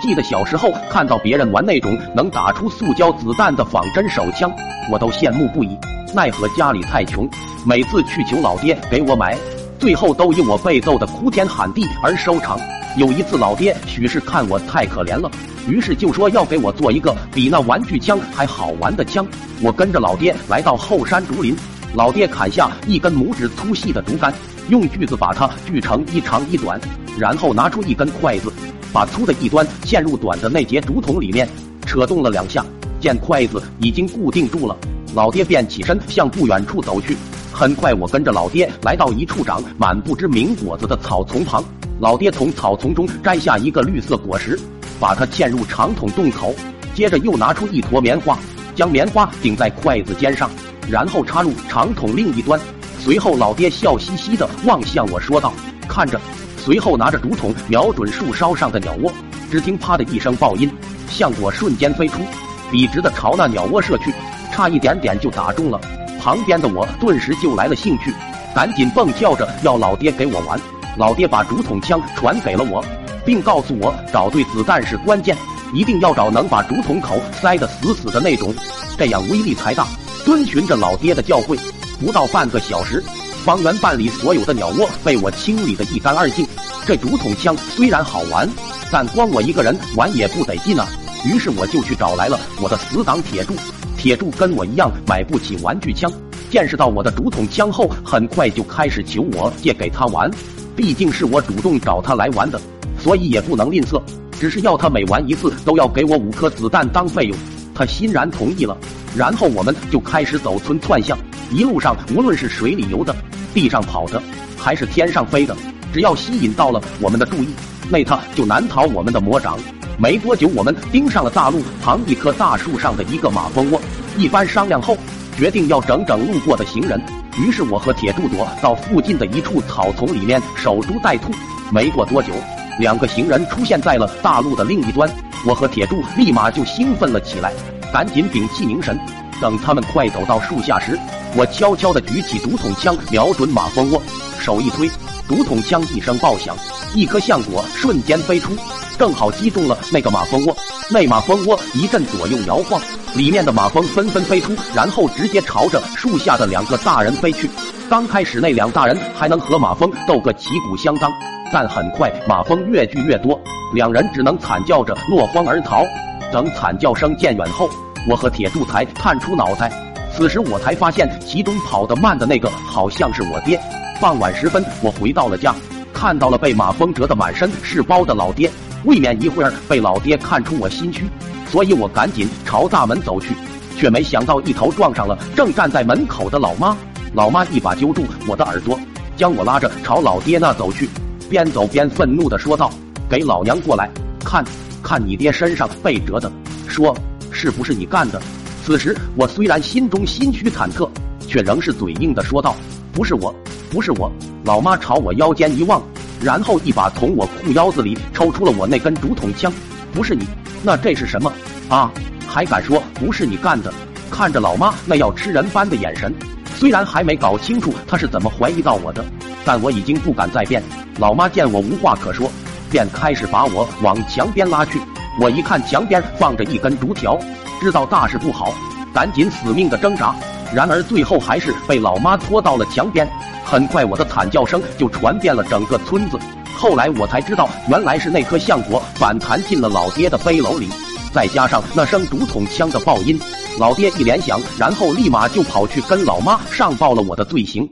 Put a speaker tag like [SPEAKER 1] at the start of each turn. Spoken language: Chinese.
[SPEAKER 1] 记得小时候看到别人玩那种能打出塑胶子弹的仿真手枪，我都羡慕不已。奈何家里太穷，每次去求老爹给我买，最后都以我被揍的哭天喊地而收场。有一次，老爹许是看我太可怜了，于是就说要给我做一个比那玩具枪还好玩的枪。我跟着老爹来到后山竹林，老爹砍下一根拇指粗细的竹竿，用锯子把它锯成一长一短，然后拿出一根筷子。把粗的一端嵌入短的那节竹筒里面，扯动了两下，见筷子已经固定住了，老爹便起身向不远处走去。很快，我跟着老爹来到一处长满不知名果子的草丛旁，老爹从草丛中摘下一个绿色果实，把它嵌入长筒洞口，接着又拿出一坨棉花，将棉花顶在筷子尖上，然后插入长筒另一端。随后，老爹笑嘻嘻地望向我说道：“看着。”随后拿着竹筒瞄准树梢上的鸟窝，只听“啪”的一声爆音，橡果瞬间飞出，笔直的朝那鸟窝射去，差一点点就打中了。旁边的我顿时就来了兴趣，赶紧蹦跳着要老爹给我玩。老爹把竹筒枪传给了我，并告诉我找对子弹是关键，一定要找能把竹筒口塞得死死的那种，这样威力才大。遵循着老爹的教诲，不到半个小时。方圆半里所有的鸟窝被我清理得一干二净。这竹筒枪虽然好玩，但光我一个人玩也不得劲啊。于是我就去找来了我的死党铁柱。铁柱跟我一样买不起玩具枪，见识到我的竹筒枪后，很快就开始求我借给他玩。毕竟是我主动找他来玩的，所以也不能吝啬，只是要他每玩一次都要给我五颗子弹当费用。他欣然同意了。然后我们就开始走村串巷，一路上无论是水里游的。地上跑的还是天上飞的，只要吸引到了我们的注意，那他就难逃我们的魔掌。没多久，我们盯上了大路旁一棵大树上的一个马蜂窝。一番商量后，决定要整整路过的行人。于是我和铁柱躲到附近的一处草丛里面守株待兔。没过多久，两个行人出现在了大路的另一端。我和铁柱立马就兴奋了起来，赶紧屏气凝神。等他们快走到树下时，我悄悄地举起竹筒枪，瞄准马蜂窝，手一推，竹筒枪一声爆响，一颗橡果瞬间飞出，正好击中了那个马蜂窝。那马蜂窝一阵左右摇晃，里面的马蜂纷纷飞出，然后直接朝着树下的两个大人飞去。刚开始那两大人还能和马蜂斗个旗鼓相当，但很快马蜂越聚越多，两人只能惨叫着落荒而逃。等惨叫声渐远后，我和铁柱才探出脑袋，此时我才发现其中跑得慢的那个好像是我爹。傍晚时分，我回到了家，看到了被马蜂蛰得满身是包的老爹，未免一会儿被老爹看出我心虚，所以我赶紧朝大门走去，却没想到一头撞上了正站在门口的老妈。老妈一把揪住我的耳朵，将我拉着朝老爹那走去，边走边愤怒地说道：“给老娘过来，看看你爹身上被蛰的。”说。是不是你干的？此时我虽然心中心虚忐忑，却仍是嘴硬的说道：“不是我，不是我。”老妈朝我腰间一望，然后一把从我裤腰子里抽出了我那根竹筒枪。不是你，那这是什么？啊！还敢说不是你干的？看着老妈那要吃人般的眼神，虽然还没搞清楚她是怎么怀疑到我的，但我已经不敢再辩。老妈见我无话可说，便开始把我往墙边拉去。我一看墙边放着一根竹条，知道大事不好，赶紧死命的挣扎。然而最后还是被老妈拖到了墙边。很快，我的惨叫声就传遍了整个村子。后来我才知道，原来是那颗橡果反弹进了老爹的背篓里，再加上那声竹筒枪的爆音，老爹一联想，然后立马就跑去跟老妈上报了我的罪行。